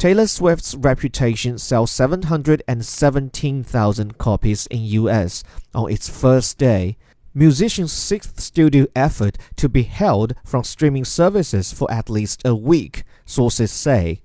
Taylor Swift's Reputation sells 717,000 copies in US on its first day. Musician's sixth studio effort to be held from streaming services for at least a week, sources say.